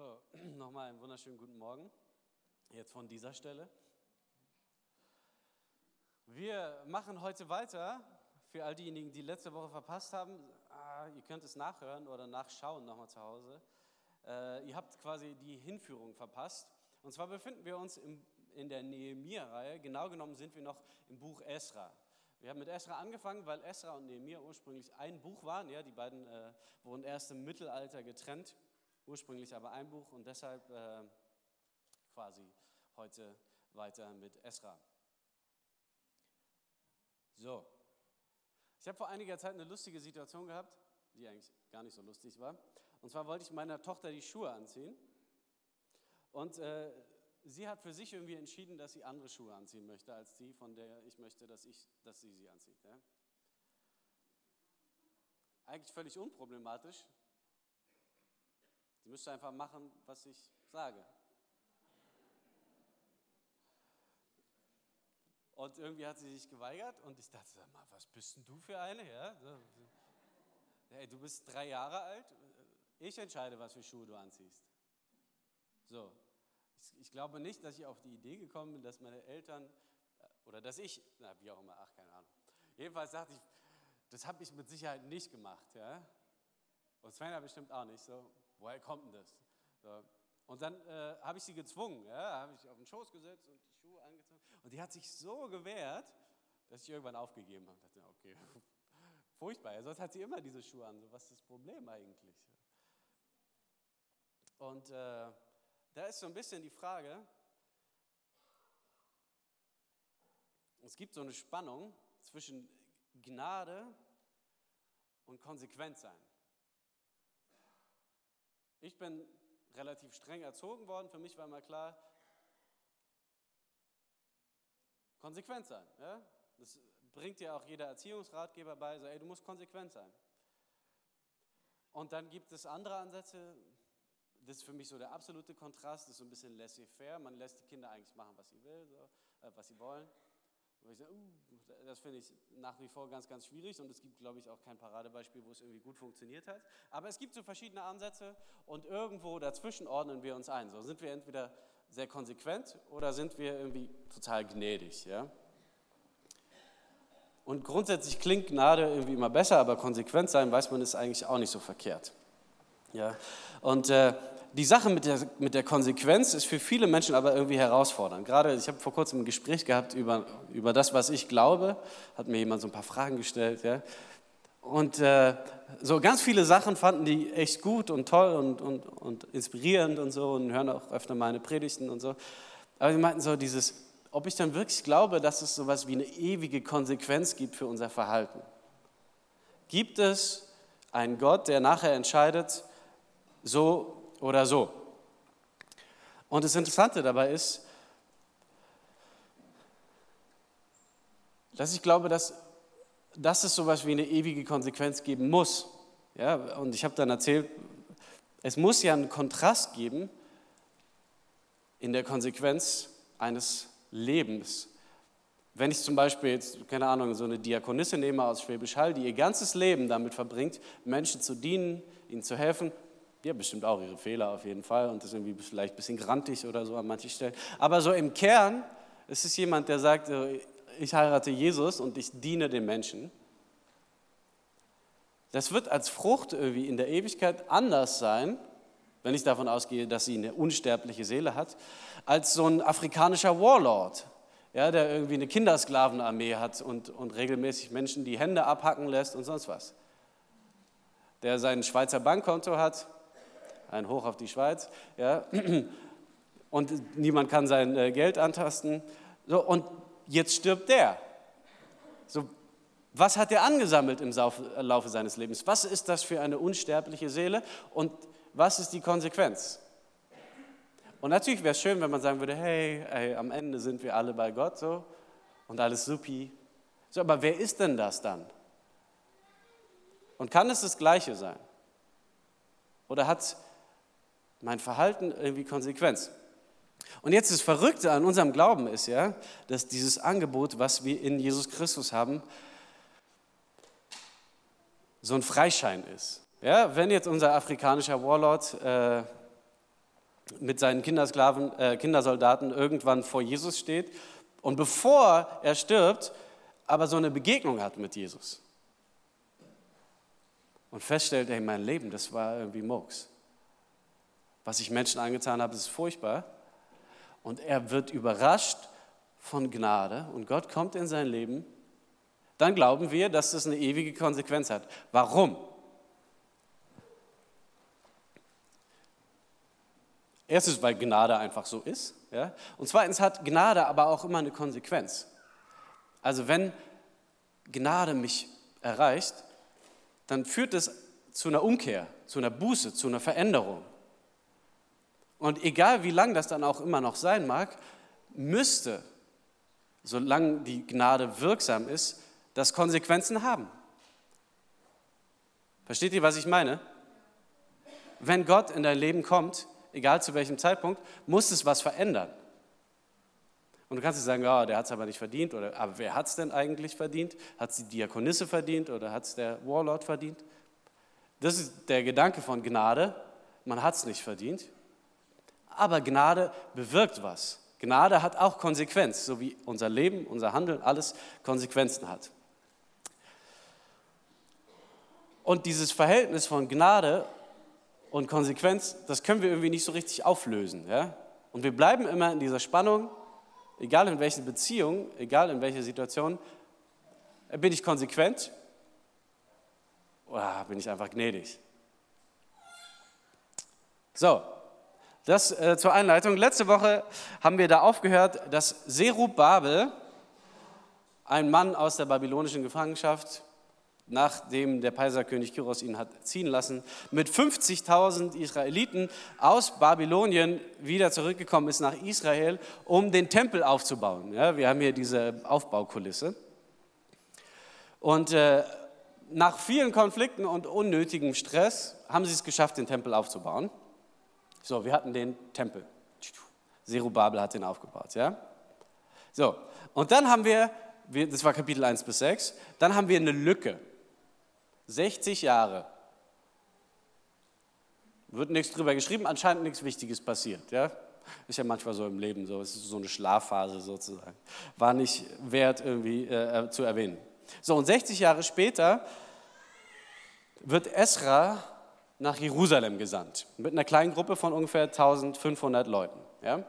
So, nochmal einen wunderschönen guten Morgen. Jetzt von dieser Stelle. Wir machen heute weiter. Für all diejenigen, die letzte Woche verpasst haben, ah, ihr könnt es nachhören oder nachschauen nochmal zu Hause. Äh, ihr habt quasi die Hinführung verpasst. Und zwar befinden wir uns in der Nehemiah-Reihe. Genau genommen sind wir noch im Buch Esra. Wir haben mit Esra angefangen, weil Esra und Nehemiah ursprünglich ein Buch waren. Ja, die beiden äh, wurden erst im Mittelalter getrennt ursprünglich aber ein Buch und deshalb äh, quasi heute weiter mit Esra. So, ich habe vor einiger Zeit eine lustige Situation gehabt, die eigentlich gar nicht so lustig war. Und zwar wollte ich meiner Tochter die Schuhe anziehen und äh, sie hat für sich irgendwie entschieden, dass sie andere Schuhe anziehen möchte als die, von der ich möchte, dass, ich, dass sie sie anzieht. Ja? Eigentlich völlig unproblematisch, Sie müsste einfach machen, was ich sage. Und irgendwie hat sie sich geweigert und ich dachte, sag mal, was bist denn du für eine? Ja? Hey, du bist drei Jahre alt, ich entscheide, was für Schuhe du anziehst. So, ich, glaube nicht, dass ich auf die Idee gekommen bin, dass meine Eltern äh, oder dass ich, na, wie auch immer, ach, keine Ahnung. Jedenfalls dachte ich, das habe ich mit Sicherheit nicht gemacht. Ja? Und Sven bestimmt auch nicht. So, woher kommt denn das? So. Und dann äh, habe ich sie gezwungen, ja, habe ich auf den Schoß gesetzt und die Schuhe angezogen. Und die hat sich so gewehrt, dass ich irgendwann aufgegeben habe. Ich dachte, okay, furchtbar. sonst hat sie immer diese Schuhe an. So, was ist das Problem eigentlich? Und äh, da ist so ein bisschen die Frage, es gibt so eine Spannung zwischen Gnade und Konsequenz sein. Ich bin relativ streng erzogen worden. Für mich war immer klar, konsequent sein. Ja? Das bringt ja auch jeder Erziehungsratgeber bei, so, ey, du musst konsequent sein. Und dann gibt es andere Ansätze, das ist für mich so der absolute Kontrast, das ist so ein bisschen laissez-faire, man lässt die Kinder eigentlich machen, was sie will, so, äh, was sie wollen. Sage, uh, das finde ich nach wie vor ganz, ganz schwierig und es gibt, glaube ich, auch kein Paradebeispiel, wo es irgendwie gut funktioniert hat. Aber es gibt so verschiedene Ansätze und irgendwo dazwischen ordnen wir uns ein. So sind wir entweder sehr konsequent oder sind wir irgendwie total gnädig. Ja? Und grundsätzlich klingt Gnade irgendwie immer besser, aber konsequent sein, weiß man, ist eigentlich auch nicht so verkehrt. Ja? Und äh, die Sache mit der, mit der Konsequenz ist für viele Menschen aber irgendwie herausfordernd. Gerade, ich habe vor kurzem ein Gespräch gehabt über, über das, was ich glaube, hat mir jemand so ein paar Fragen gestellt. Ja? Und äh, so ganz viele Sachen fanden die echt gut und toll und, und, und inspirierend und so und hören auch öfter meine Predigten und so. Aber sie meinten so dieses, ob ich dann wirklich glaube, dass es so etwas wie eine ewige Konsequenz gibt für unser Verhalten. Gibt es einen Gott, der nachher entscheidet, so oder so. Und das Interessante dabei ist, dass ich glaube, dass, dass es so etwas wie eine ewige Konsequenz geben muss. Ja, und ich habe dann erzählt, es muss ja einen Kontrast geben in der Konsequenz eines Lebens. Wenn ich zum Beispiel jetzt, keine Ahnung, so eine Diakonisse nehme aus Schwäbisch Hall, die ihr ganzes Leben damit verbringt, Menschen zu dienen, ihnen zu helfen, die haben bestimmt auch ihre Fehler auf jeden Fall und ist irgendwie vielleicht ein bisschen grantig oder so an manchen Stellen. Aber so im Kern ist es jemand, der sagt, ich heirate Jesus und ich diene den Menschen. Das wird als Frucht irgendwie in der Ewigkeit anders sein, wenn ich davon ausgehe, dass sie eine unsterbliche Seele hat, als so ein afrikanischer Warlord, ja, der irgendwie eine Kindersklavenarmee hat und, und regelmäßig Menschen die Hände abhacken lässt und sonst was. Der sein Schweizer Bankkonto hat ein Hoch auf die Schweiz, ja, und niemand kann sein äh, Geld antasten. So, und jetzt stirbt der. So, was hat er angesammelt im äh, Laufe seines Lebens? Was ist das für eine unsterbliche Seele und was ist die Konsequenz? Und natürlich wäre es schön, wenn man sagen würde, hey, hey, am Ende sind wir alle bei Gott so und alles supi. So, aber wer ist denn das dann? Und kann es das Gleiche sein? Oder hat mein Verhalten irgendwie Konsequenz. Und jetzt das Verrückte an unserem Glauben ist ja, dass dieses Angebot, was wir in Jesus Christus haben, so ein Freischein ist. Ja, wenn jetzt unser afrikanischer Warlord äh, mit seinen Kindersklaven, äh, Kindersoldaten irgendwann vor Jesus steht und bevor er stirbt, aber so eine Begegnung hat mit Jesus. Und feststellt, hey, mein Leben, das war irgendwie Murks. Was ich Menschen angetan habe, ist furchtbar. Und er wird überrascht von Gnade und Gott kommt in sein Leben. Dann glauben wir, dass das eine ewige Konsequenz hat. Warum? Erstens, weil Gnade einfach so ist. Ja? Und zweitens hat Gnade aber auch immer eine Konsequenz. Also wenn Gnade mich erreicht, dann führt es zu einer Umkehr, zu einer Buße, zu einer Veränderung. Und egal wie lang das dann auch immer noch sein mag, müsste, solange die Gnade wirksam ist, das Konsequenzen haben. Versteht ihr, was ich meine? Wenn Gott in dein Leben kommt, egal zu welchem Zeitpunkt, muss es was verändern. Und du kannst nicht sagen, oh, der hat es aber nicht verdient, oder aber wer hat es denn eigentlich verdient? Hat es die Diakonisse verdient oder hat es der Warlord verdient? Das ist der Gedanke von Gnade. Man hat es nicht verdient. Aber Gnade bewirkt was. Gnade hat auch Konsequenz, so wie unser Leben, unser Handeln, alles Konsequenzen hat. Und dieses Verhältnis von Gnade und Konsequenz, das können wir irgendwie nicht so richtig auflösen. Ja? Und wir bleiben immer in dieser Spannung, egal in welcher Beziehung, egal in welcher Situation, bin ich konsequent oder bin ich einfach gnädig? So, das äh, zur Einleitung. Letzte Woche haben wir da aufgehört, dass Serub Babel, ein Mann aus der babylonischen Gefangenschaft, nachdem der Kaiserkönig Kyros ihn hat ziehen lassen, mit 50.000 Israeliten aus Babylonien wieder zurückgekommen ist nach Israel, um den Tempel aufzubauen. Ja, wir haben hier diese Aufbaukulisse. Und äh, nach vielen Konflikten und unnötigem Stress haben sie es geschafft, den Tempel aufzubauen. So, wir hatten den Tempel. Zerubabel hat den aufgebaut, ja? So, und dann haben wir, das war Kapitel 1 bis 6, dann haben wir eine Lücke. 60 Jahre. Wird nichts drüber geschrieben, anscheinend nichts Wichtiges passiert. Ja? Ist ja manchmal so im Leben so, ist so eine Schlafphase sozusagen. War nicht wert irgendwie äh, äh zu erwähnen. So, und 60 Jahre später wird Esra nach Jerusalem gesandt, mit einer kleinen Gruppe von ungefähr 1500 Leuten. Ja?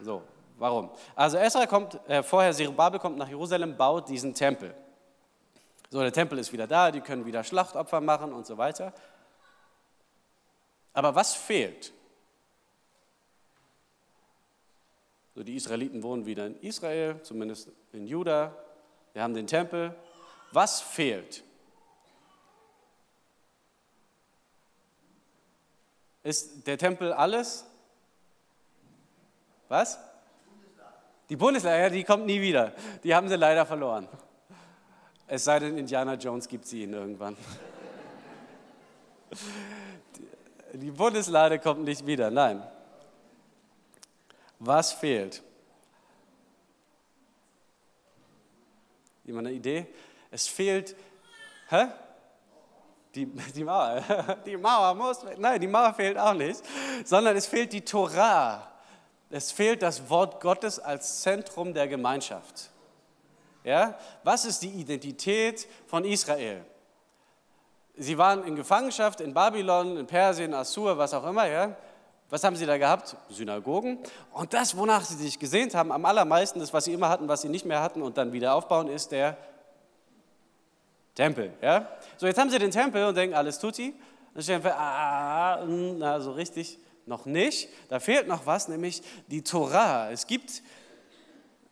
So, warum? Also Esra kommt, äh, vorher Zerubabel kommt nach Jerusalem, baut diesen Tempel. So, der Tempel ist wieder da, die können wieder Schlachtopfer machen und so weiter. Aber was fehlt? So, die Israeliten wohnen wieder in Israel, zumindest in Juda. Wir haben den Tempel. Was fehlt? Ist der Tempel alles? Was? Die Bundeslade, die kommt nie wieder. Die haben sie leider verloren. Es sei denn, Indiana Jones gibt sie ihnen irgendwann. Die Bundeslade kommt nicht wieder, nein. Was fehlt? Jemand eine Idee? Es fehlt, hä? Die, die Mauer, die Mauer muss, nein, die Mauer fehlt auch nicht, sondern es fehlt die Torah. Es fehlt das Wort Gottes als Zentrum der Gemeinschaft. Ja? Was ist die Identität von Israel? Sie waren in Gefangenschaft in Babylon, in Persien, Assur, was auch immer. Ja? Was haben sie da gehabt? Synagogen. Und das, wonach sie sich gesehnt haben, am allermeisten, das, was sie immer hatten, was sie nicht mehr hatten und dann wieder aufbauen, ist der Tempel. Ja? So, jetzt haben sie den Tempel und denken, alles tutti. Dann stellen wir, ah, na, so richtig noch nicht. Da fehlt noch was, nämlich die Torah. Es gibt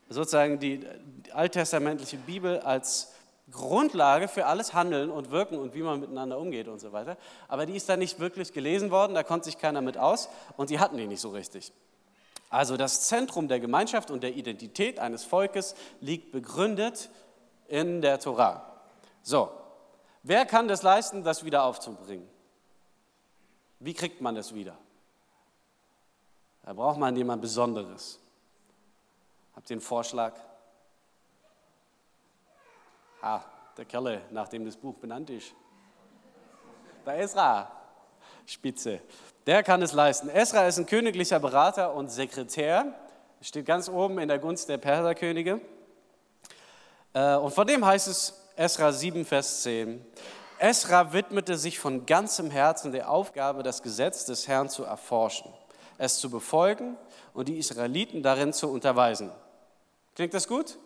sozusagen die alttestamentliche Bibel als Grundlage für alles Handeln und Wirken und wie man miteinander umgeht und so weiter. Aber die ist da nicht wirklich gelesen worden, da konnte sich keiner mit aus und die hatten die nicht so richtig. Also das Zentrum der Gemeinschaft und der Identität eines Volkes liegt begründet in der Torah. So, wer kann das leisten, das wieder aufzubringen? Wie kriegt man das wieder? Da braucht man jemand Besonderes. Habt ihr einen Vorschlag? Ah, der Kerle, nach dem das Buch benannt ist. Der Esra. Spitze. Der kann es leisten. Esra ist ein königlicher Berater und Sekretär. Steht ganz oben in der Gunst der Perserkönige. Äh, und von dem heißt es, Esra 7, Vers 10, Esra widmete sich von ganzem Herzen der Aufgabe, das Gesetz des Herrn zu erforschen, es zu befolgen und die Israeliten darin zu unterweisen. Klingt das gut?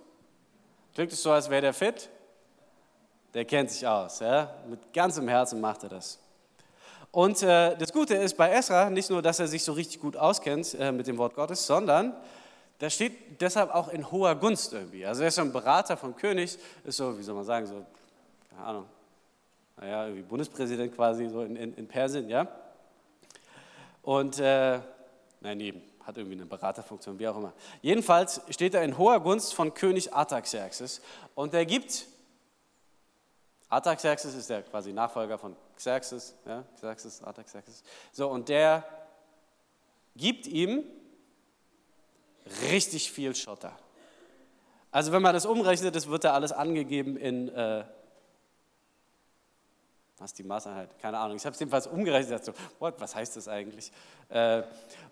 Klingt es so, als wäre der fit? Der kennt sich aus. Ja? Mit ganzem Herzen macht er das. Und äh, das Gute ist bei Esra nicht nur, dass er sich so richtig gut auskennt äh, mit dem Wort Gottes, sondern der steht deshalb auch in hoher Gunst irgendwie. Also er ist so ein Berater vom König, ist so, wie soll man sagen, so, keine Ahnung, naja, irgendwie Bundespräsident quasi so in, in, in Persien, ja. Und, äh, nein, eben, hat irgendwie eine Beraterfunktion, wie auch immer. Jedenfalls steht er in hoher Gunst von König Artaxerxes und er gibt, Artaxerxes ist der quasi Nachfolger von Xerxes, ja, Xerxes, Artaxerxes, so und der gibt ihm richtig viel Schotter. Also wenn man das umrechnet, das wird da alles angegeben in, äh, was ist die Maßeinheit? Keine Ahnung. Ich habe es jedenfalls umgerechnet. Ich dachte so, what, was heißt das eigentlich? Äh,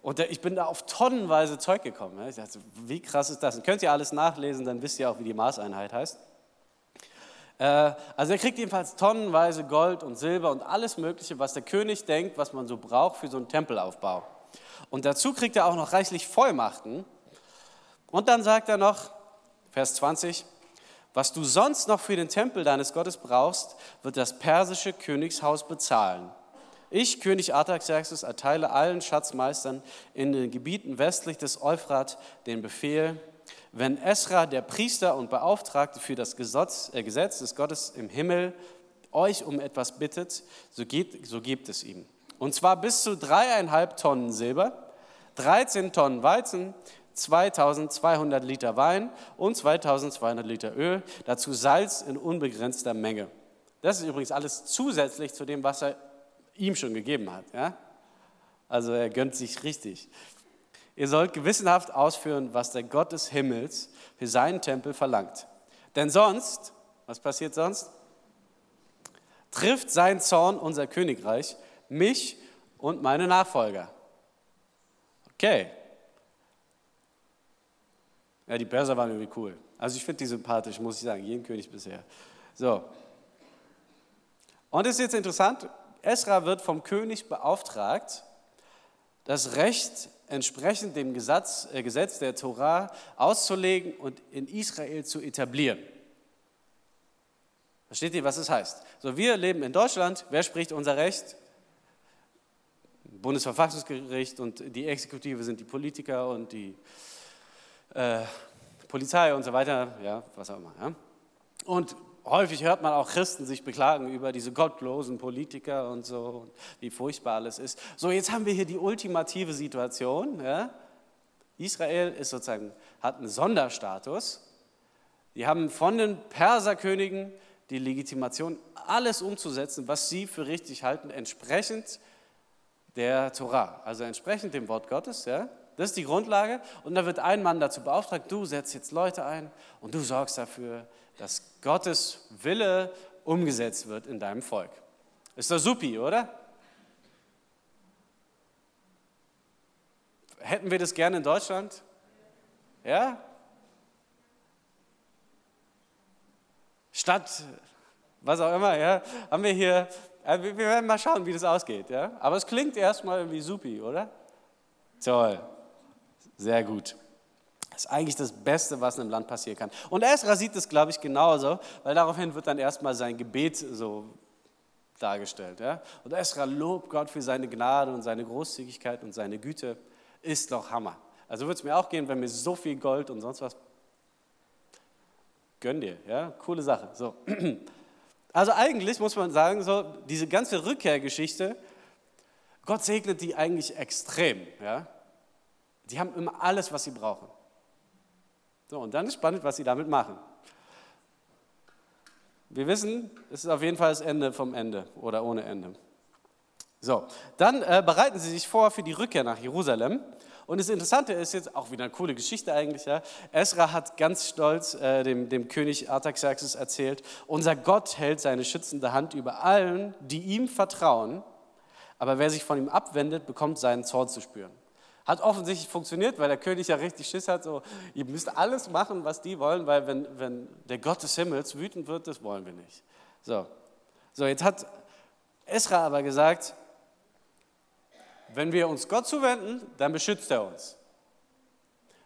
und ich bin da auf tonnenweise Zeug gekommen. Ich dachte, wie krass ist das? Und könnt ihr alles nachlesen, dann wisst ihr auch, wie die Maßeinheit heißt. Äh, also er kriegt jedenfalls tonnenweise Gold und Silber und alles Mögliche, was der König denkt, was man so braucht für so einen Tempelaufbau. Und dazu kriegt er auch noch reichlich Vollmachten, und dann sagt er noch, Vers 20, was du sonst noch für den Tempel deines Gottes brauchst, wird das persische Königshaus bezahlen. Ich, König Artaxerxes, erteile allen Schatzmeistern in den Gebieten westlich des Euphrat den Befehl, wenn Esra, der Priester und Beauftragte für das Gesetz, äh, Gesetz des Gottes im Himmel, euch um etwas bittet, so, geht, so gebt es ihm. Und zwar bis zu dreieinhalb Tonnen Silber, 13 Tonnen Weizen, 2200 Liter Wein und 2200 Liter Öl, dazu Salz in unbegrenzter Menge. Das ist übrigens alles zusätzlich zu dem, was er ihm schon gegeben hat. Ja? Also er gönnt sich richtig. Ihr sollt gewissenhaft ausführen, was der Gott des Himmels für seinen Tempel verlangt. Denn sonst, was passiert sonst? Trifft sein Zorn unser Königreich, mich und meine Nachfolger. Okay, ja, die Perser waren irgendwie cool. Also ich finde die sympathisch, muss ich sagen, jeden König bisher. So. Und es ist jetzt interessant, Esra wird vom König beauftragt, das Recht entsprechend dem Gesetz, äh, Gesetz der Torah auszulegen und in Israel zu etablieren. Versteht ihr, was es heißt? So, wir leben in Deutschland. Wer spricht unser Recht? Bundesverfassungsgericht und die Exekutive sind die Politiker und die äh, Polizei und so weiter, ja, was auch immer. Ja. Und häufig hört man auch Christen sich beklagen über diese gottlosen Politiker und so, wie furchtbar alles ist. So, jetzt haben wir hier die ultimative Situation. Ja. Israel ist sozusagen, hat einen Sonderstatus. Die haben von den Perserkönigen die Legitimation, alles umzusetzen, was sie für richtig halten, entsprechend der Torah, also entsprechend dem Wort Gottes. Ja. Das ist die Grundlage. Und da wird ein Mann dazu beauftragt, du setzt jetzt Leute ein und du sorgst dafür, dass Gottes Wille umgesetzt wird in deinem Volk. Ist doch supi, oder? Hätten wir das gerne in Deutschland? Ja? Statt, was auch immer, ja, haben wir hier, äh, wir werden mal schauen, wie das ausgeht, ja. Aber es klingt erstmal irgendwie supi, oder? Toll. Sehr gut. Das ist eigentlich das Beste, was in einem Land passieren kann. Und Esra sieht es, glaube ich, genauso, weil daraufhin wird dann erstmal sein Gebet so dargestellt. Ja? Und Esra lobt Gott für seine Gnade und seine Großzügigkeit und seine Güte. Ist doch Hammer. Also würde es mir auch gehen, wenn mir so viel Gold und sonst was. Gönn dir, ja? Coole Sache. So. Also eigentlich muss man sagen, so, diese ganze Rückkehrgeschichte, Gott segnet die eigentlich extrem. Ja? Die haben immer alles, was sie brauchen. So, und dann ist spannend, was sie damit machen. Wir wissen, es ist auf jeden Fall das Ende vom Ende oder ohne Ende. So, dann äh, bereiten sie sich vor für die Rückkehr nach Jerusalem. Und das Interessante ist jetzt auch wieder eine coole Geschichte eigentlich. Ja. Esra hat ganz stolz äh, dem, dem König Artaxerxes erzählt: Unser Gott hält seine schützende Hand über allen, die ihm vertrauen aber wer sich von ihm abwendet, bekommt seinen Zorn zu spüren. Hat offensichtlich funktioniert, weil der König ja richtig Schiss hat, so, ihr müsst alles machen, was die wollen, weil wenn, wenn der Gott des Himmels wütend wird, das wollen wir nicht. So, so jetzt hat Esra aber gesagt, wenn wir uns Gott zuwenden, dann beschützt er uns.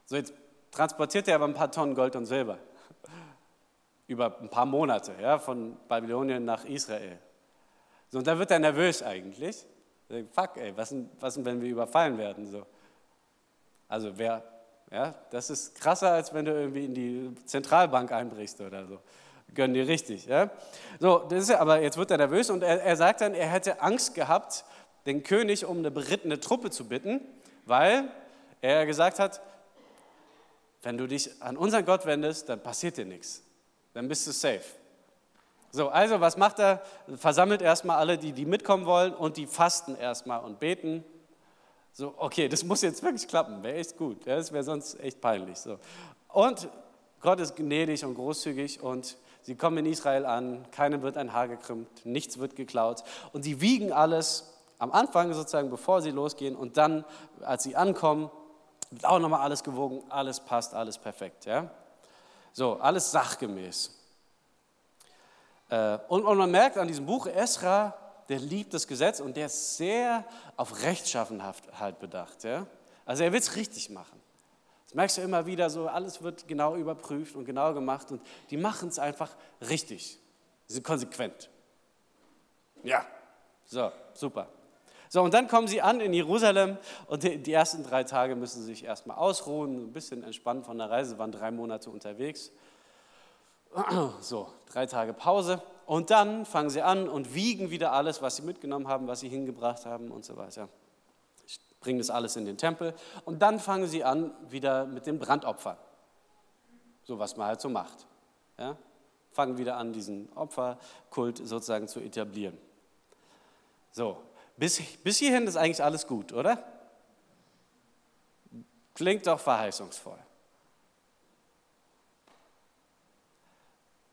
So, jetzt transportiert er aber ein paar Tonnen Gold und Silber. Über ein paar Monate, ja, von Babylonien nach Israel. So, und da wird er nervös eigentlich. Fuck, ey, was denn, was denn, wenn wir überfallen werden? So. Also wer, ja, das ist krasser, als wenn du irgendwie in die Zentralbank einbrichst oder so. Gönnen die richtig. Ja? So, das ist, aber jetzt wird er nervös und er, er sagt dann, er hätte Angst gehabt, den König um eine berittene Truppe zu bitten, weil er gesagt hat, wenn du dich an unseren Gott wendest, dann passiert dir nichts. Dann bist du safe. So, also was macht er? Versammelt erstmal alle, die, die mitkommen wollen und die fasten erstmal und beten. So, okay, das muss jetzt wirklich klappen, wäre echt gut. Das wäre sonst echt peinlich. So. Und Gott ist gnädig und großzügig und sie kommen in Israel an, keinem wird ein Haar gekrümmt, nichts wird geklaut und sie wiegen alles am Anfang sozusagen, bevor sie losgehen und dann, als sie ankommen, wird auch nochmal alles gewogen, alles passt, alles perfekt. Ja? So, alles sachgemäß. Äh, und man merkt an diesem Buch, Esra, der liebt das Gesetz und der ist sehr auf Rechtschaffenheit bedacht. Ja? Also er will es richtig machen. Das merkst du immer wieder so, alles wird genau überprüft und genau gemacht und die machen es einfach richtig. Sie sind konsequent. Ja, so, super. So, und dann kommen sie an in Jerusalem und die, die ersten drei Tage müssen sie sich erstmal ausruhen, ein bisschen entspannen von der Reise, waren drei Monate unterwegs. So, drei Tage Pause. Und dann fangen sie an und wiegen wieder alles, was sie mitgenommen haben, was sie hingebracht haben und so weiter. Bringen das alles in den Tempel. Und dann fangen sie an wieder mit den Brandopfern. So, was man halt so macht. Ja? Fangen wieder an, diesen Opferkult sozusagen zu etablieren. So, bis, bis hierhin ist eigentlich alles gut, oder? Klingt doch verheißungsvoll.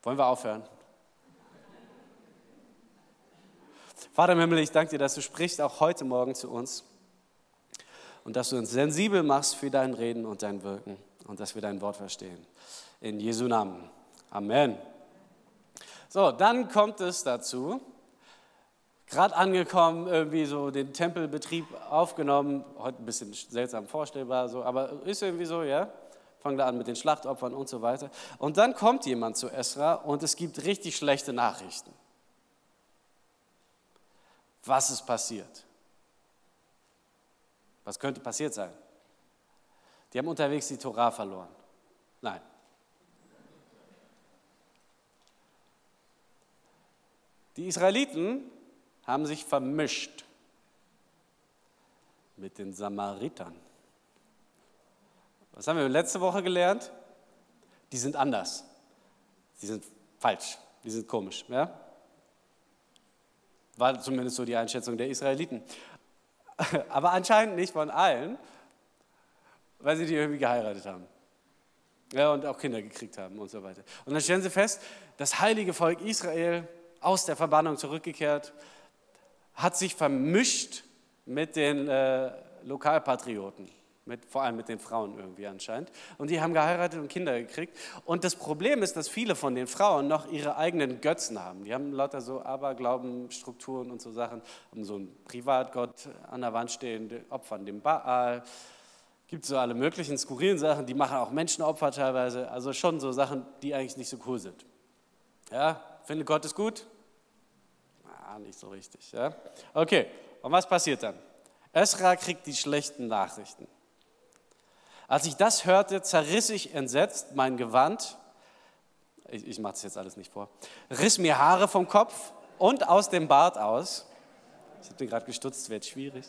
Wollen wir aufhören? Vater im Himmel, ich danke dir, dass du sprichst auch heute Morgen zu uns und dass du uns sensibel machst für dein Reden und dein Wirken und dass wir dein Wort verstehen. In Jesu Namen. Amen. So, dann kommt es dazu, gerade angekommen, irgendwie so den Tempelbetrieb aufgenommen, heute ein bisschen seltsam vorstellbar, so, aber ist irgendwie so, ja. Fangen da an mit den Schlachtopfern und so weiter. Und dann kommt jemand zu Esra und es gibt richtig schlechte Nachrichten. Was ist passiert? Was könnte passiert sein? Die haben unterwegs die Torah verloren. Nein. Die Israeliten haben sich vermischt mit den Samaritern. Was haben wir letzte Woche gelernt? Die sind anders. Die sind falsch. Die sind komisch. Ja? War zumindest so die Einschätzung der Israeliten. Aber anscheinend nicht von allen, weil sie die irgendwie geheiratet haben. Ja, und auch Kinder gekriegt haben und so weiter. Und dann stellen sie fest, das heilige Volk Israel aus der Verbannung zurückgekehrt, hat sich vermischt mit den äh, Lokalpatrioten, mit, vor allem mit den Frauen irgendwie anscheinend. Und die haben geheiratet und Kinder gekriegt. Und das Problem ist, dass viele von den Frauen noch ihre eigenen Götzen haben. Die haben lauter so Aberglaubenstrukturen und so Sachen, haben so einen Privatgott an der Wand stehen, opfern dem Baal. Gibt so alle möglichen skurrilen Sachen, die machen auch Menschenopfer teilweise. Also schon so Sachen, die eigentlich nicht so cool sind. Ja, finde Gott ist gut? nicht so richtig. Ja? Okay, und was passiert dann? Esra kriegt die schlechten Nachrichten. Als ich das hörte, zerriss ich entsetzt mein Gewand, ich, ich mache es jetzt alles nicht vor, riss mir Haare vom Kopf und aus dem Bart aus. Ich habe den gerade gestutzt, wird schwierig.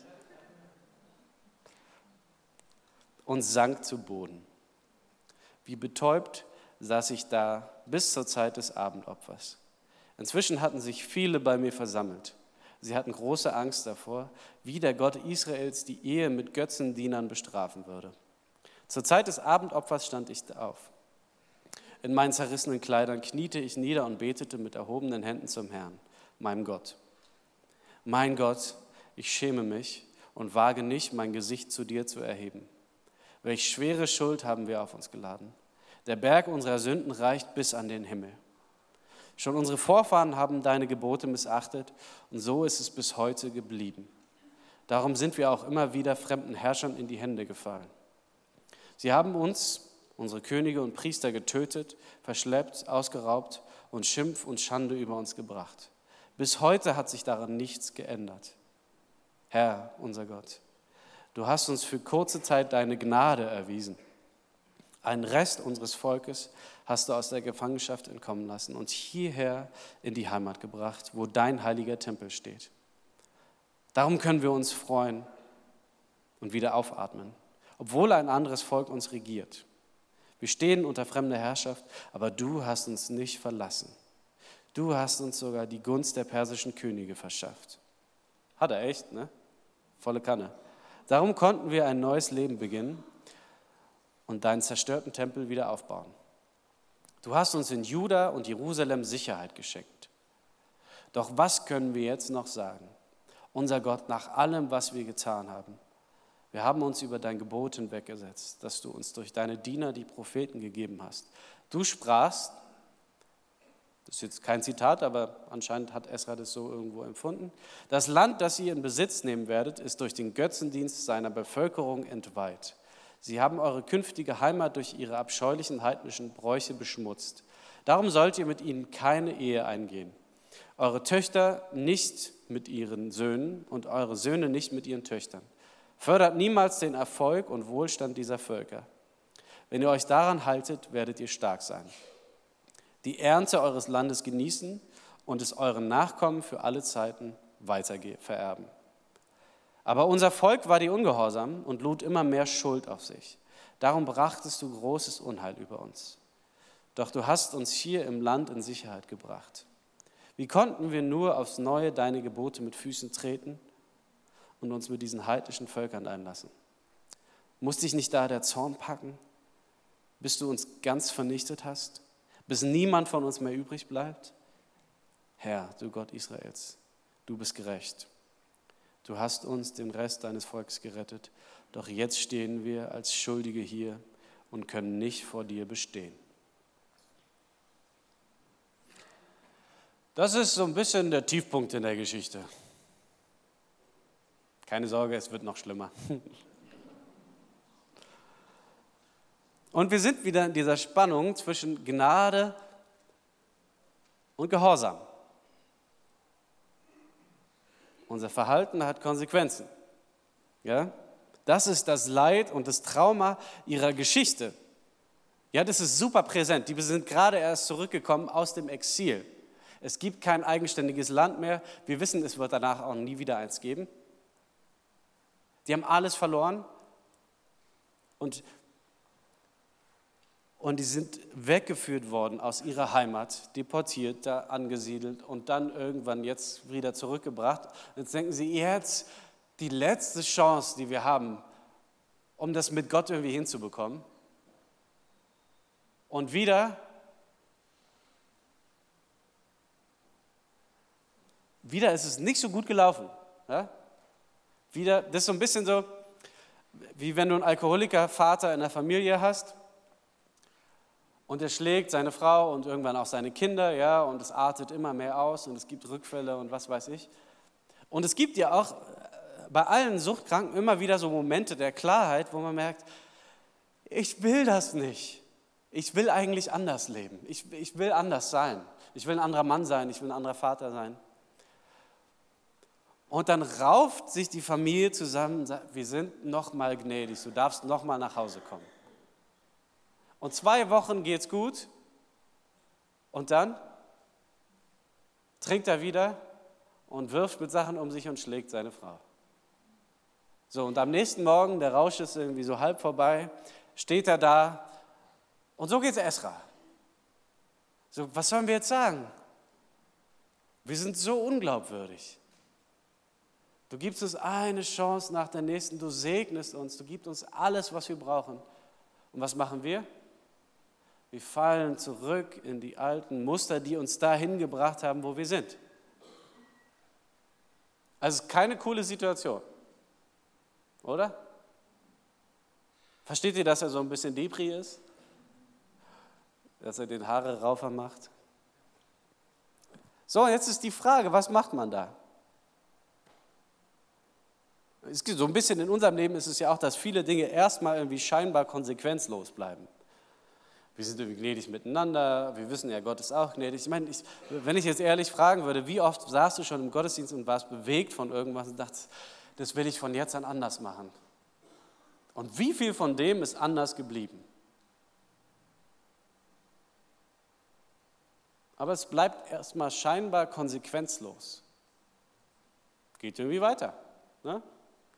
Und sank zu Boden. Wie betäubt saß ich da bis zur Zeit des Abendopfers. Inzwischen hatten sich viele bei mir versammelt. Sie hatten große Angst davor, wie der Gott Israels die Ehe mit Götzendienern bestrafen würde. Zur Zeit des Abendopfers stand ich auf. In meinen zerrissenen Kleidern kniete ich nieder und betete mit erhobenen Händen zum Herrn, meinem Gott. Mein Gott, Ich schäme mich und wage nicht, mein Gesicht zu dir zu erheben. Welch schwere Schuld haben wir auf uns geladen. Der Berg unserer Sünden reicht bis an den Himmel. Schon unsere Vorfahren haben deine Gebote missachtet und so ist es bis heute geblieben. Darum sind wir auch immer wieder fremden Herrschern in die Hände gefallen. Sie haben uns, unsere Könige und Priester, getötet, verschleppt, ausgeraubt und Schimpf und Schande über uns gebracht. Bis heute hat sich daran nichts geändert. Herr, unser Gott, du hast uns für kurze Zeit deine Gnade erwiesen. Einen Rest unseres Volkes hast du aus der Gefangenschaft entkommen lassen, uns hierher in die Heimat gebracht, wo dein heiliger Tempel steht. Darum können wir uns freuen und wieder aufatmen, obwohl ein anderes Volk uns regiert. Wir stehen unter fremder Herrschaft, aber du hast uns nicht verlassen. Du hast uns sogar die Gunst der persischen Könige verschafft. Hat er echt, ne? Volle Kanne. Darum konnten wir ein neues Leben beginnen und deinen zerstörten Tempel wieder aufbauen. Du hast uns in Juda und Jerusalem Sicherheit geschenkt. Doch was können wir jetzt noch sagen? unser Gott, nach allem, was wir getan haben. Wir haben uns über dein Gebot hinweggesetzt, das du uns durch deine Diener, die Propheten, gegeben hast. Du sprachst, das ist jetzt kein Zitat, aber anscheinend hat Esra das so irgendwo empfunden, das Land, das ihr in Besitz nehmen werdet, ist durch den Götzendienst seiner Bevölkerung entweiht. Sie haben eure künftige Heimat durch ihre abscheulichen heidnischen Bräuche beschmutzt. Darum sollt ihr mit ihnen keine Ehe eingehen. Eure Töchter nicht mit ihren Söhnen und eure Söhne nicht mit ihren Töchtern. Fördert niemals den Erfolg und Wohlstand dieser Völker. Wenn ihr euch daran haltet, werdet ihr stark sein. Die Ernte eures Landes genießen und es euren Nachkommen für alle Zeiten weiter vererben. Aber unser Volk war die ungehorsam und lud immer mehr Schuld auf sich. Darum brachtest du großes Unheil über uns. Doch du hast uns hier im Land in Sicherheit gebracht. Wie konnten wir nur aufs Neue deine Gebote mit Füßen treten und uns mit diesen heidnischen Völkern einlassen? Musste dich nicht da der Zorn packen, bis du uns ganz vernichtet hast, bis niemand von uns mehr übrig bleibt? Herr, du Gott Israels, du bist gerecht. Du hast uns, den Rest deines Volkes, gerettet, doch jetzt stehen wir als Schuldige hier und können nicht vor dir bestehen. Das ist so ein bisschen der Tiefpunkt in der Geschichte. Keine Sorge, es wird noch schlimmer. Und wir sind wieder in dieser Spannung zwischen Gnade und Gehorsam. Unser Verhalten hat Konsequenzen. Ja? Das ist das Leid und das Trauma ihrer Geschichte. Ja, das ist super präsent. Die sind gerade erst zurückgekommen aus dem Exil. Es gibt kein eigenständiges Land mehr. Wir wissen, es wird danach auch nie wieder eins geben. Die haben alles verloren und, und die sind weggeführt worden aus ihrer Heimat, deportiert, da angesiedelt und dann irgendwann jetzt wieder zurückgebracht. Jetzt denken sie, jetzt die letzte Chance, die wir haben, um das mit Gott irgendwie hinzubekommen. Und wieder wieder ist es nicht so gut gelaufen. Ja? Wieder, das ist so ein bisschen so, wie wenn du einen Alkoholiker-Vater in der Familie hast und er schlägt seine Frau und irgendwann auch seine Kinder, ja, und es artet immer mehr aus und es gibt Rückfälle und was weiß ich. Und es gibt ja auch äh, bei allen Suchtkranken immer wieder so Momente der Klarheit, wo man merkt, ich will das nicht. Ich will eigentlich anders leben. Ich, ich will anders sein. Ich will ein anderer Mann sein. Ich will ein anderer Vater sein. Und dann rauft sich die Familie zusammen und sagt, wir sind noch mal gnädig, du darfst noch mal nach Hause kommen. Und zwei Wochen geht's gut und dann trinkt er wieder und wirft mit Sachen um sich und schlägt seine Frau. So, und am nächsten Morgen, der Rausch ist irgendwie so halb vorbei, steht er da und so geht's Esra. So, was sollen wir jetzt sagen? Wir sind so unglaubwürdig. Du gibst uns eine Chance nach der nächsten, du segnest uns, du gibst uns alles, was wir brauchen. Und was machen wir? Wir fallen zurück in die alten Muster, die uns dahin gebracht haben, wo wir sind. Also keine coole Situation, oder? Versteht ihr, dass er so ein bisschen Depri ist? Dass er den Haare raufer macht? So, jetzt ist die Frage, was macht man da? So ein bisschen in unserem Leben ist es ja auch, dass viele Dinge erstmal irgendwie scheinbar konsequenzlos bleiben. Wir sind irgendwie gnädig miteinander, wir wissen ja, Gott ist auch gnädig. Ich meine, ich, wenn ich jetzt ehrlich fragen würde, wie oft saßt du schon im Gottesdienst und warst bewegt von irgendwas und dachtest, das will ich von jetzt an anders machen? Und wie viel von dem ist anders geblieben? Aber es bleibt erstmal scheinbar konsequenzlos. Geht irgendwie weiter. Ne?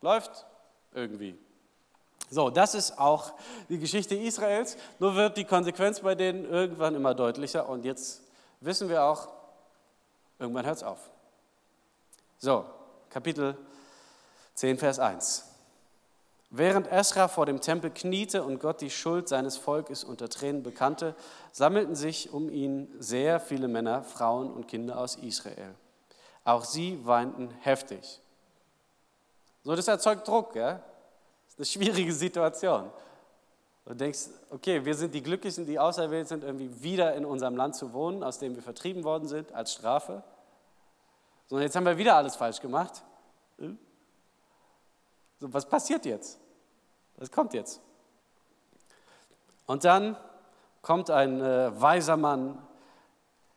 Läuft irgendwie. So, das ist auch die Geschichte Israels. Nur wird die Konsequenz bei denen irgendwann immer deutlicher. Und jetzt wissen wir auch, irgendwann hört es auf. So, Kapitel 10, Vers 1. Während Esra vor dem Tempel kniete und Gott die Schuld seines Volkes unter Tränen bekannte, sammelten sich um ihn sehr viele Männer, Frauen und Kinder aus Israel. Auch sie weinten heftig. So, das erzeugt Druck, ja? Das ist eine schwierige Situation. Du denkst, okay, wir sind die Glücklichen, die auserwählt sind, irgendwie wieder in unserem Land zu wohnen, aus dem wir vertrieben worden sind, als Strafe. So, jetzt haben wir wieder alles falsch gemacht. So, was passiert jetzt? Was kommt jetzt? Und dann kommt ein äh, weiser Mann,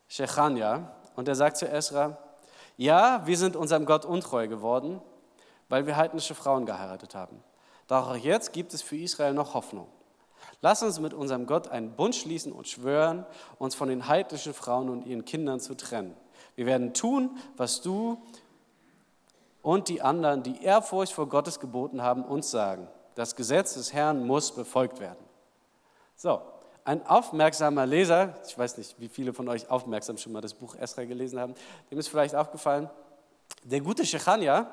Shechania, und er sagt zu Esra, ja, wir sind unserem Gott untreu geworden, weil wir heidnische Frauen geheiratet haben. Doch auch jetzt gibt es für Israel noch Hoffnung. Lass uns mit unserem Gott einen Bund schließen und schwören, uns von den heidnischen Frauen und ihren Kindern zu trennen. Wir werden tun, was du und die anderen, die Ehrfurcht vor Gottes geboten haben, uns sagen. Das Gesetz des Herrn muss befolgt werden. So, ein aufmerksamer Leser, ich weiß nicht, wie viele von euch aufmerksam schon mal das Buch Esra gelesen haben, dem ist vielleicht aufgefallen, der gute Shechania,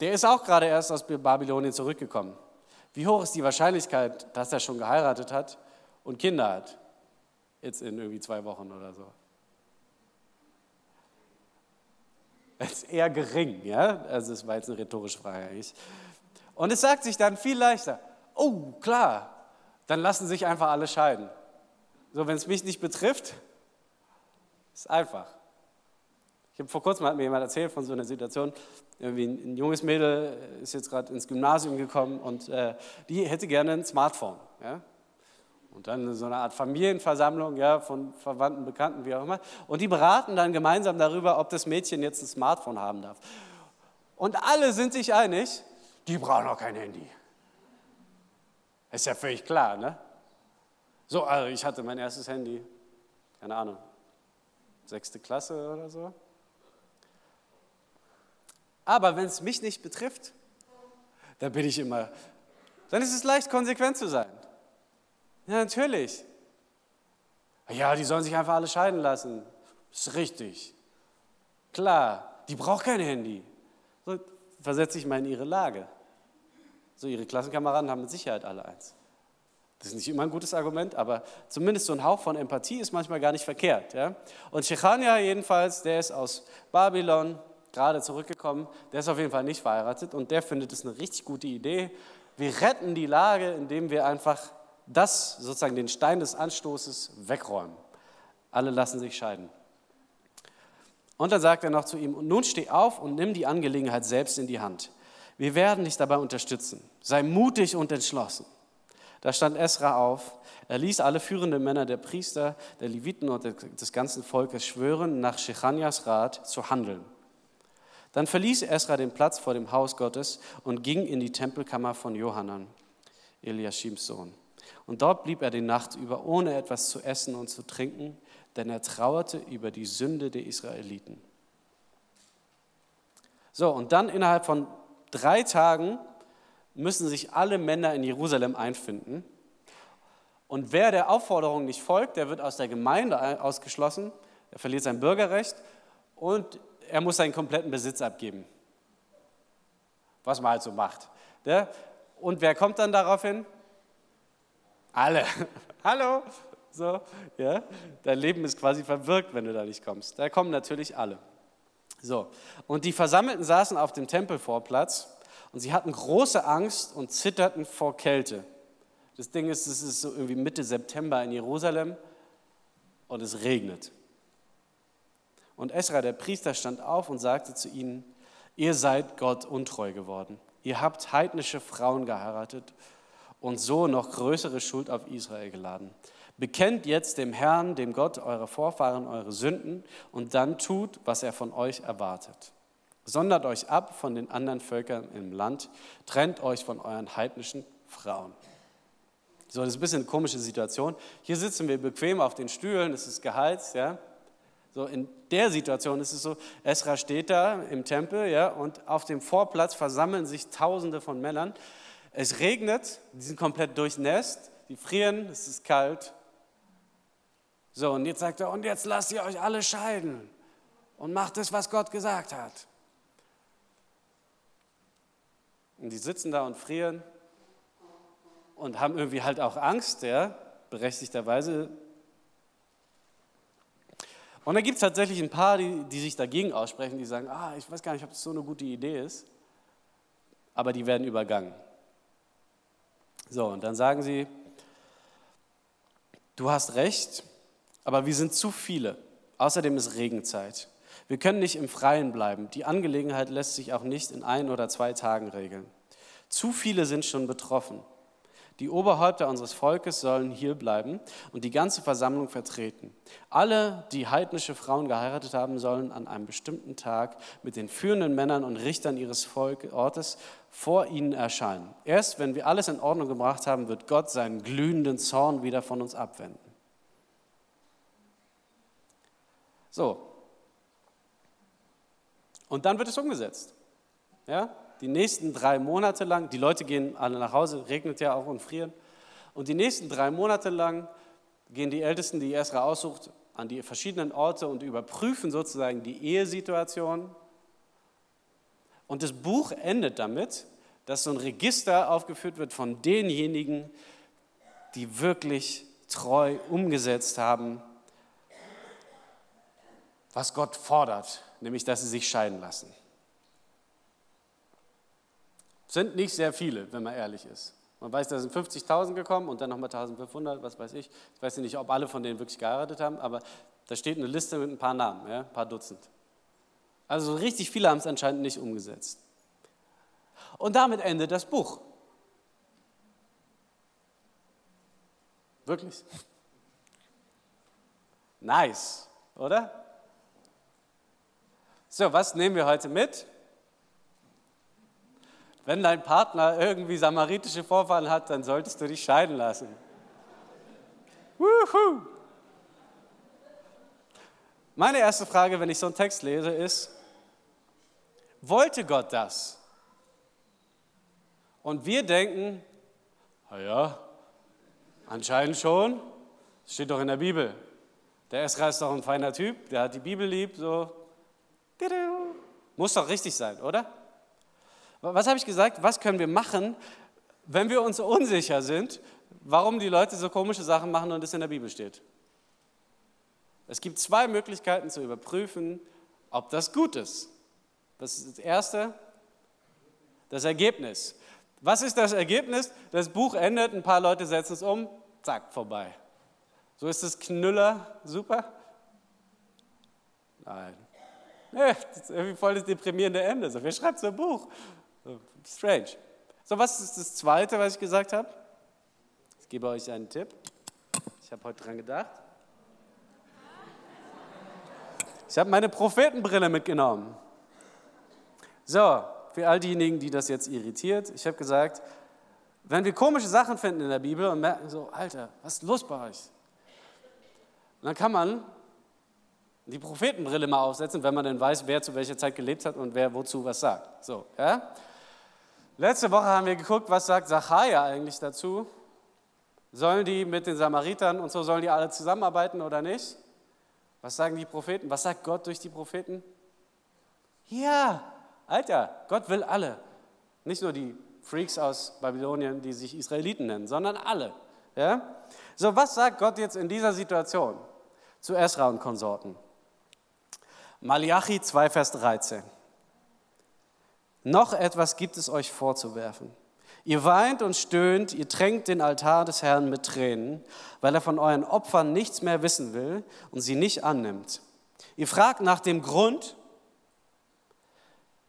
der ist auch gerade erst aus Babylonien zurückgekommen. Wie hoch ist die Wahrscheinlichkeit, dass er schon geheiratet hat und Kinder hat? Jetzt in irgendwie zwei Wochen oder so. ist eher gering, ja? Also das war jetzt eine rhetorische Frage eigentlich. Und es sagt sich dann viel leichter, oh klar, dann lassen sich einfach alle scheiden. So, wenn es mich nicht betrifft, ist einfach. Habe vor kurzem hat mir jemand erzählt von so einer Situation, irgendwie ein, junges Mädel ist jetzt gerade ins Gymnasium gekommen und äh, die hätte gerne ein Smartphone. Ja? Und dann so eine Art Familienversammlung ja, von Verwandten, Bekannten, wie auch immer. Und die beraten dann gemeinsam darüber, ob das Mädchen jetzt ein Smartphone haben darf. Und alle sind sich einig, die brauchen auch kein Handy. Ist ja völlig klar, ne? So, also ich hatte mein erstes Handy, keine Ahnung, sechste Klasse oder so. Aber wenn es mich nicht betrifft, dann bin ich immer, dann ist es leicht, konsequent zu sein. Ja, natürlich. Ja, die sollen sich einfach alle scheiden lassen. Ist richtig. Klar, die braucht kein Handy. So versetze ich mal in ihre Lage. So, ihre Klassenkameraden haben mit Sicherheit alle eins. Das ist nicht immer ein gutes Argument, aber zumindest so ein Hauch von Empathie ist manchmal gar nicht verkehrt. Ja? Und Shechania jedenfalls, der ist aus Babylon gerade zurückgekommen, der ist auf jeden Fall nicht verheiratet und der findet es eine richtig gute Idee. Wir retten die Lage, indem wir einfach das sozusagen den Stein des Anstoßes wegräumen. Alle lassen sich scheiden. Und dann sagt er noch zu ihm, nun steh auf und nimm die Angelegenheit selbst in die Hand. Wir werden dich dabei unterstützen. Sei mutig und entschlossen. Da stand Esra auf. Er ließ alle führenden Männer der Priester, der Leviten und des ganzen Volkes schwören, nach Shechanias Rat zu handeln. Dann verließ Esra den Platz vor dem Haus Gottes und ging in die Tempelkammer von Johanan, Eliashims Sohn. Und dort blieb er die Nacht über, ohne etwas zu essen und zu trinken, denn er trauerte über die Sünde der Israeliten. So, und dann innerhalb von drei Tagen müssen sich alle Männer in Jerusalem einfinden. Und wer der Aufforderung nicht folgt, der wird aus der Gemeinde ausgeschlossen, er verliert sein Bürgerrecht und er muss seinen kompletten Besitz abgeben. Was man halt so macht. Und wer kommt dann daraufhin? Alle. Hallo. So, ja. Dein Leben ist quasi verwirkt, wenn du da nicht kommst. Da kommen natürlich alle. So, und die Versammelten saßen auf dem Tempelvorplatz und sie hatten große Angst und zitterten vor Kälte. Das Ding ist, es ist so irgendwie Mitte September in Jerusalem und es regnet. Und Esra, der Priester, stand auf und sagte zu ihnen, ihr seid Gott untreu geworden. Ihr habt heidnische Frauen geheiratet und so noch größere Schuld auf Israel geladen. Bekennt jetzt dem Herrn, dem Gott eurer Vorfahren, eure Sünden und dann tut, was er von euch erwartet. Sondert euch ab von den anderen Völkern im Land, trennt euch von euren heidnischen Frauen. So, das ist ein bisschen eine komische Situation. Hier sitzen wir bequem auf den Stühlen, es ist geheizt, ja. So, in der Situation ist es so, Esra steht da im Tempel, ja, und auf dem Vorplatz versammeln sich Tausende von Männern. Es regnet, die sind komplett durchnässt, die frieren, es ist kalt, so, und jetzt sagt er, und jetzt lasst ihr euch alle scheiden und macht es, was Gott gesagt hat. Und die sitzen da und frieren und haben irgendwie halt auch Angst, ja, berechtigterweise. Und da gibt es tatsächlich ein paar, die, die sich dagegen aussprechen, die sagen, ah, ich weiß gar nicht, ob das so eine gute Idee ist, aber die werden übergangen. So, und dann sagen sie, du hast recht, aber wir sind zu viele. Außerdem ist Regenzeit. Wir können nicht im Freien bleiben. Die Angelegenheit lässt sich auch nicht in ein oder zwei Tagen regeln. Zu viele sind schon betroffen. Die Oberhäupter unseres Volkes sollen hier bleiben und die ganze Versammlung vertreten. Alle, die heidnische Frauen geheiratet haben, sollen an einem bestimmten Tag mit den führenden Männern und Richtern ihres Ortes vor ihnen erscheinen. Erst wenn wir alles in Ordnung gebracht haben, wird Gott seinen glühenden Zorn wieder von uns abwenden. So. Und dann wird es umgesetzt. Ja? Die nächsten drei Monate lang, die Leute gehen alle nach Hause, regnet ja auch und frieren. Und die nächsten drei Monate lang gehen die Ältesten, die Esra aussucht, an die verschiedenen Orte und überprüfen sozusagen die Ehesituation. Und das Buch endet damit, dass so ein Register aufgeführt wird von denjenigen, die wirklich treu umgesetzt haben, was Gott fordert, nämlich dass sie sich scheiden lassen. Sind nicht sehr viele, wenn man ehrlich ist. Man weiß, da sind 50.000 gekommen und dann nochmal 1.500, was weiß ich. Ich weiß nicht, ob alle von denen wirklich geheiratet haben, aber da steht eine Liste mit ein paar Namen, ja, ein paar Dutzend. Also richtig viele haben es anscheinend nicht umgesetzt. Und damit endet das Buch. Wirklich. Nice, oder? So, was nehmen wir heute mit? Wenn dein Partner irgendwie samaritische Vorfahren hat, dann solltest du dich scheiden lassen. Wuhu. Meine erste Frage, wenn ich so einen Text lese, ist, wollte Gott das? Und wir denken, naja, anscheinend schon, steht doch in der Bibel. Der Esra ist doch ein feiner Typ, der hat die Bibel lieb, so muss doch richtig sein, oder? Was habe ich gesagt? Was können wir machen, wenn wir uns unsicher sind, warum die Leute so komische Sachen machen und es in der Bibel steht? Es gibt zwei Möglichkeiten zu überprüfen, ob das gut ist. Das ist das Erste, das Ergebnis. Was ist das Ergebnis? Das Buch endet, ein paar Leute setzen es um, zack, vorbei. So ist es Knüller, super? Nein. Nee, das ist irgendwie voll das deprimierende Ende. So, wer schreibt so ein Buch? Strange. So, was ist das Zweite, was ich gesagt habe? Ich gebe euch einen Tipp. Ich habe heute dran gedacht. Ich habe meine Prophetenbrille mitgenommen. So, für all diejenigen, die das jetzt irritiert, ich habe gesagt, wenn wir komische Sachen finden in der Bibel und merken so, Alter, was ist los bei euch? dann kann man die Prophetenbrille mal aufsetzen, wenn man denn weiß, wer zu welcher Zeit gelebt hat und wer wozu was sagt. So, ja? Letzte Woche haben wir geguckt, was sagt Zachariah eigentlich dazu? Sollen die mit den Samaritern und so, sollen die alle zusammenarbeiten oder nicht? Was sagen die Propheten? Was sagt Gott durch die Propheten? Ja, Alter, Gott will alle. Nicht nur die Freaks aus Babylonien, die sich Israeliten nennen, sondern alle. Ja? So, was sagt Gott jetzt in dieser Situation zu Esra und Konsorten? Malachi 2, Vers 13. Noch etwas gibt es euch vorzuwerfen. Ihr weint und stöhnt, ihr tränkt den Altar des Herrn mit Tränen, weil er von euren Opfern nichts mehr wissen will und sie nicht annimmt. Ihr fragt nach dem Grund.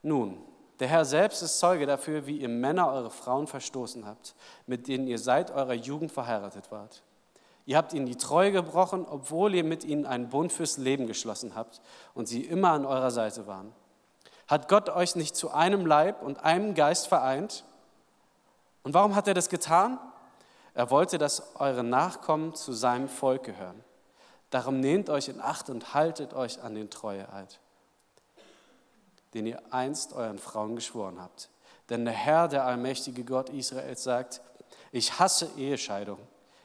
Nun, der Herr selbst ist Zeuge dafür, wie ihr Männer eure Frauen verstoßen habt, mit denen ihr seit eurer Jugend verheiratet wart. Ihr habt ihnen die Treue gebrochen, obwohl ihr mit ihnen einen Bund fürs Leben geschlossen habt und sie immer an eurer Seite waren. Hat Gott euch nicht zu einem Leib und einem Geist vereint? Und warum hat er das getan? Er wollte, dass eure Nachkommen zu seinem Volk gehören. Darum nehmt euch in Acht und haltet euch an den Treueeid, den ihr einst euren Frauen geschworen habt. Denn der Herr, der allmächtige Gott Israels, sagt, ich hasse Ehescheidung.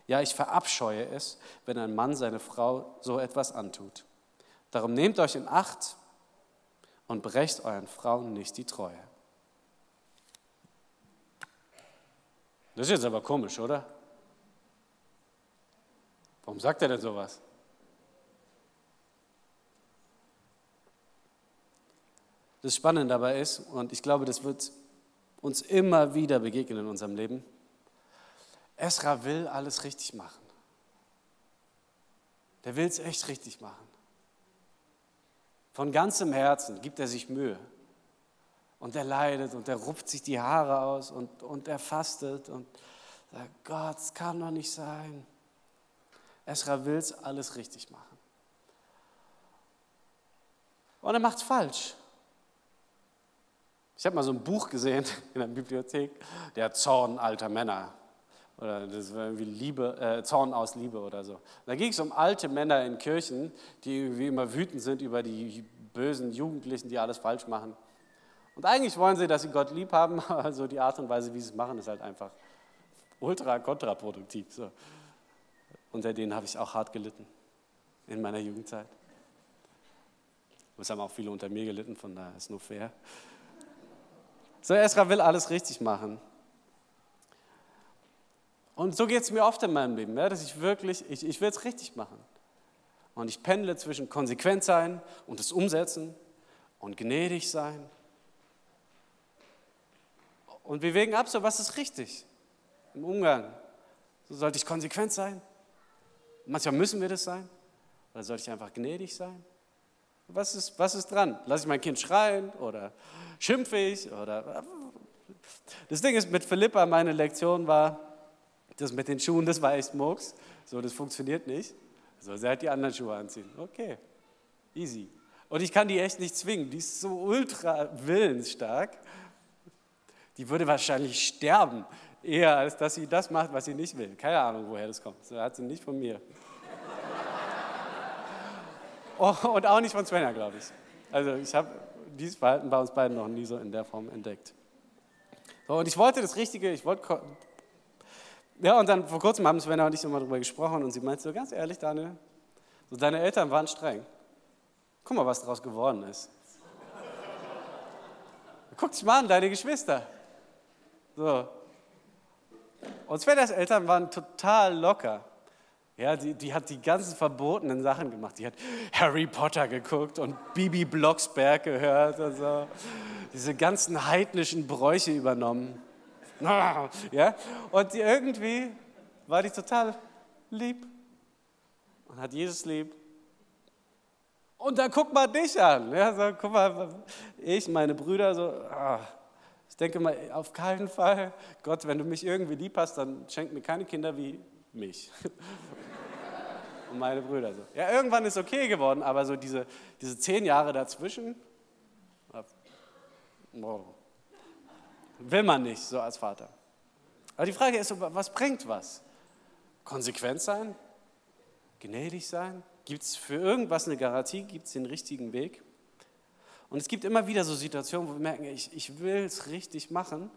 Ja, ich verabscheue es, wenn ein Mann seine Frau so etwas antut. Darum nehmt euch in Acht und brecht euren Frauen nicht die Treue. Das ist jetzt aber komisch, oder? Warum sagt er denn sowas? Das Spannende dabei ist, und ich glaube, das wird uns immer wieder begegnen in unserem Leben, Esra will alles richtig machen. Der will es echt richtig machen. Von ganzem Herzen gibt er sich Mühe. Und er leidet und er rupft sich die Haare aus und, und er fastet und sagt, Gott, es kann doch nicht sein. Esra will es alles richtig machen. Und er macht es falsch. Ich habe mal so ein Buch gesehen in der Bibliothek, der Zorn alter Männer. Oder das war irgendwie Liebe, äh, Zorn aus Liebe oder so. Da ging es um alte Männer in Kirchen, die irgendwie immer wütend sind über die bösen Jugendlichen, die alles falsch machen. Und eigentlich wollen sie, dass sie Gott lieb haben, also die Art und Weise, wie sie es machen, ist halt einfach ultra kontraproduktiv. So. Unter denen habe ich auch hart gelitten in meiner Jugendzeit. Es haben auch viele unter mir gelitten, von daher ist nur fair. So, Esra will alles richtig machen. Und so geht es mir oft in meinem Leben, ja, dass ich wirklich, ich, ich will es richtig machen. Und ich pendle zwischen konsequent sein und es umsetzen und gnädig sein und wir wägen ab, so was ist richtig im Umgang. So sollte ich konsequent sein? Manchmal müssen wir das sein. Oder sollte ich einfach gnädig sein? Was ist, was ist dran? Lass ich mein Kind schreien oder schimpfe ich? Oder das Ding ist, mit Philippa, meine Lektion war, das mit den Schuhen, das war echt Murks. So, das funktioniert nicht. So, sie hat die anderen Schuhe anziehen. Okay, easy. Und ich kann die echt nicht zwingen. Die ist so ultra willensstark die würde wahrscheinlich sterben, eher als dass sie das macht, was sie nicht will. Keine Ahnung, woher das kommt. Das hat sie nicht von mir. oh, und auch nicht von Svenja, glaube ich. Also ich habe dieses Verhalten bei uns beiden noch nie so in der Form entdeckt. So, und ich wollte das Richtige, ich wollte... Ja, und dann vor kurzem haben Svenja und ich immer darüber gesprochen und sie meinte so, ganz ehrlich, Daniel, so deine Eltern waren streng. Guck mal, was daraus geworden ist. Guck dich mal an, deine Geschwister. So. Und Svetas Eltern waren total locker. Ja, die, die hat die ganzen verbotenen Sachen gemacht. Die hat Harry Potter geguckt und Bibi Blocksberg gehört und so. Diese ganzen heidnischen Bräuche übernommen. Ja? Und irgendwie war die total lieb und hat Jesus lieb. Und dann guck mal dich an. Ja, so, guck mal, ich, meine Brüder, so, ah, denke mal, auf keinen Fall, Gott, wenn du mich irgendwie lieb hast, dann schenk mir keine Kinder wie mich. Und meine Brüder so. Ja, irgendwann ist okay geworden, aber so diese, diese zehn Jahre dazwischen, wow, will man nicht so als Vater. Aber die Frage ist, was bringt was? Konsequent sein? Gnädig sein? Gibt es für irgendwas eine Garantie? Gibt es den richtigen Weg? Und es gibt immer wieder so Situationen, wo wir merken, ich, ich will es richtig machen,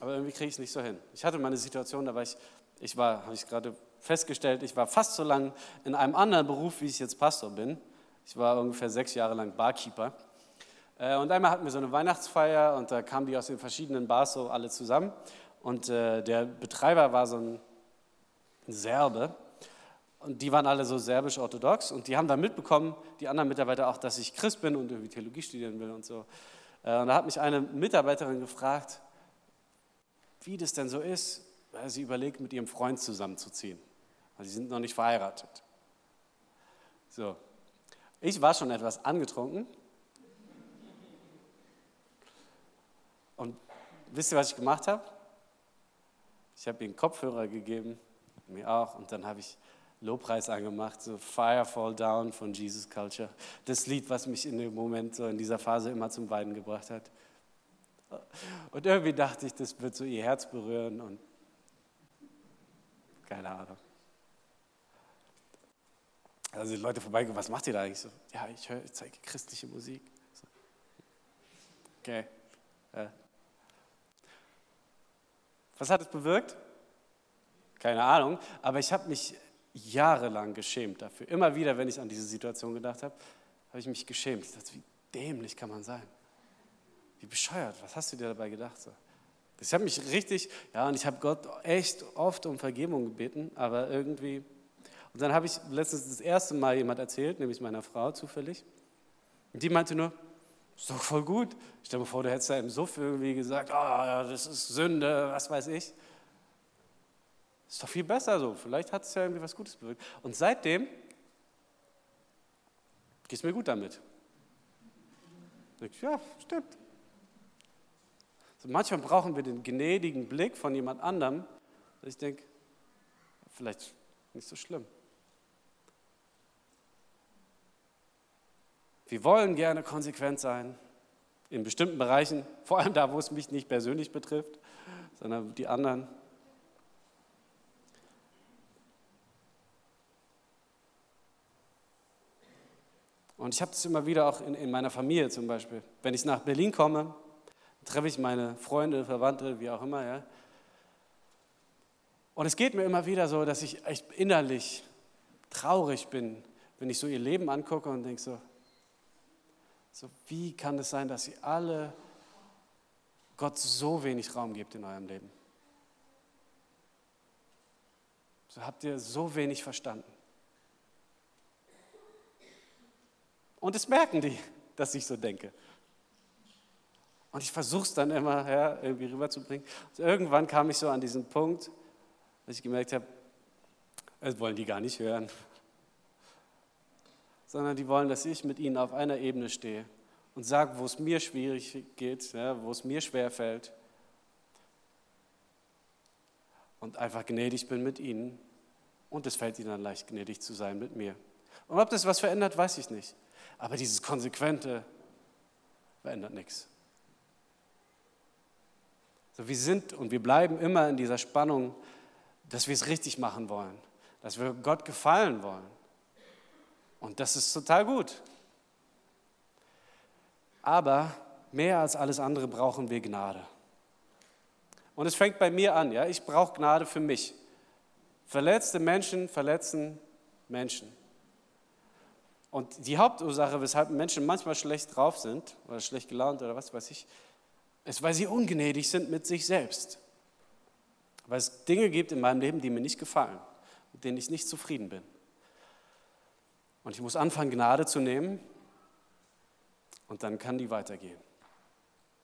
aber irgendwie kriege ich es nicht so hin. Ich hatte mal eine Situation, da war ich, ich war, habe ich gerade festgestellt, ich war fast so lange in einem anderen Beruf, wie ich jetzt Pastor bin. Ich war ungefähr sechs Jahre lang Barkeeper. Äh, und einmal hatten wir so eine Weihnachtsfeier und da kamen die aus den verschiedenen Bars so alle zusammen. Und äh, der Betreiber war so ein Serbe. Und die waren alle so serbisch-orthodox und die haben dann mitbekommen, die anderen Mitarbeiter auch, dass ich Christ bin und irgendwie Theologie studieren will und so. Äh, und da hat mich eine Mitarbeiterin gefragt, wie das denn so ist, weil sie überlegt, mit ihrem Freund zusammenzuziehen. Weil sie sind noch nicht verheiratet. So. Ich war schon etwas angetrunken. Und wisst ihr, was ich gemacht habe? Ich habe ihnen Kopfhörer gegeben, mir auch, und dann habe ich Lobpreis angemacht, so Fire Fall Down von Jesus Culture. Das Lied, was mich in dem Moment, so in dieser Phase immer zum Weinen gebracht hat. Und irgendwie dachte ich, das wird so ihr Herz berühren und keine Ahnung. Also die Leute vorbeikommen, was macht ihr da eigentlich so? Ja, ich höre, ich zeige christliche Musik. So. Okay. Ja. Was hat es bewirkt? Keine Ahnung, aber ich habe mich jahrelang geschämt dafür. Immer wieder, wenn ich an diese Situation gedacht habe, habe ich mich geschämt. Ich dachte, wie dämlich kann man sein? Wie bescheuert, was hast du dir dabei gedacht? Ich habe mich richtig, ja, und ich habe Gott echt oft um Vergebung gebeten, aber irgendwie. Und dann habe ich letztens das erste Mal jemand erzählt, nämlich meiner Frau zufällig. Und die meinte nur, ist doch voll gut. Stell dir vor, du hättest da im Suff irgendwie gesagt, oh, das ist Sünde, was weiß ich. Ist doch viel besser so. Vielleicht hat es ja irgendwie was Gutes bewirkt. Und seitdem geht es mir gut damit. Ich, ja, stimmt. So manchmal brauchen wir den gnädigen Blick von jemand anderem, dass ich denke, vielleicht nicht so schlimm. Wir wollen gerne konsequent sein in bestimmten Bereichen, vor allem da, wo es mich nicht persönlich betrifft, sondern die anderen. Und ich habe das immer wieder auch in, in meiner Familie zum Beispiel. Wenn ich nach Berlin komme, treffe ich meine Freunde, Verwandte, wie auch immer. Ja. Und es geht mir immer wieder so, dass ich echt innerlich traurig bin, wenn ich so ihr Leben angucke und denke so, so wie kann es sein, dass ihr alle Gott so wenig Raum gebt in eurem Leben? So habt ihr so wenig verstanden. Und es merken die, dass ich so denke. Und ich versuche es dann immer ja, irgendwie rüberzubringen. Und irgendwann kam ich so an diesen Punkt, dass ich gemerkt habe, das wollen die gar nicht hören. Sondern die wollen, dass ich mit ihnen auf einer Ebene stehe und sage, wo es mir schwierig geht, ja, wo es mir schwer fällt. Und einfach gnädig bin mit ihnen. Und es fällt ihnen dann leicht, gnädig zu sein mit mir. Und ob das was verändert, weiß ich nicht. Aber dieses Konsequente verändert nichts. So, wir sind und wir bleiben immer in dieser Spannung, dass wir es richtig machen wollen, dass wir Gott gefallen wollen. Und das ist total gut. Aber mehr als alles andere brauchen wir Gnade. Und es fängt bei mir an, ja, ich brauche Gnade für mich. Verletzte Menschen verletzen Menschen. Und die Hauptursache, weshalb Menschen manchmal schlecht drauf sind oder schlecht gelaunt oder was weiß ich, ist, weil sie ungnädig sind mit sich selbst. Weil es Dinge gibt in meinem Leben, die mir nicht gefallen, mit denen ich nicht zufrieden bin. Und ich muss anfangen, Gnade zu nehmen und dann kann die weitergehen.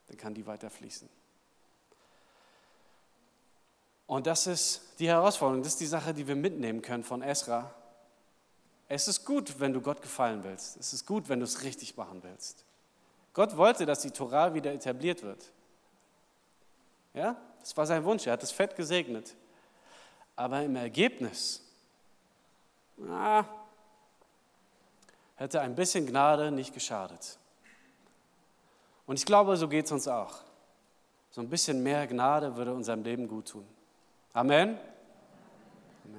Dann kann die weiter fließen. Und das ist die Herausforderung, das ist die Sache, die wir mitnehmen können von Esra es ist gut, wenn du Gott gefallen willst. Es ist gut, wenn du es richtig machen willst. Gott wollte, dass die Torah wieder etabliert wird. Ja, das war sein Wunsch. Er hat das Fett gesegnet. Aber im Ergebnis na, hätte ein bisschen Gnade nicht geschadet. Und ich glaube, so geht es uns auch. So ein bisschen mehr Gnade würde unserem Leben gut tun. Amen.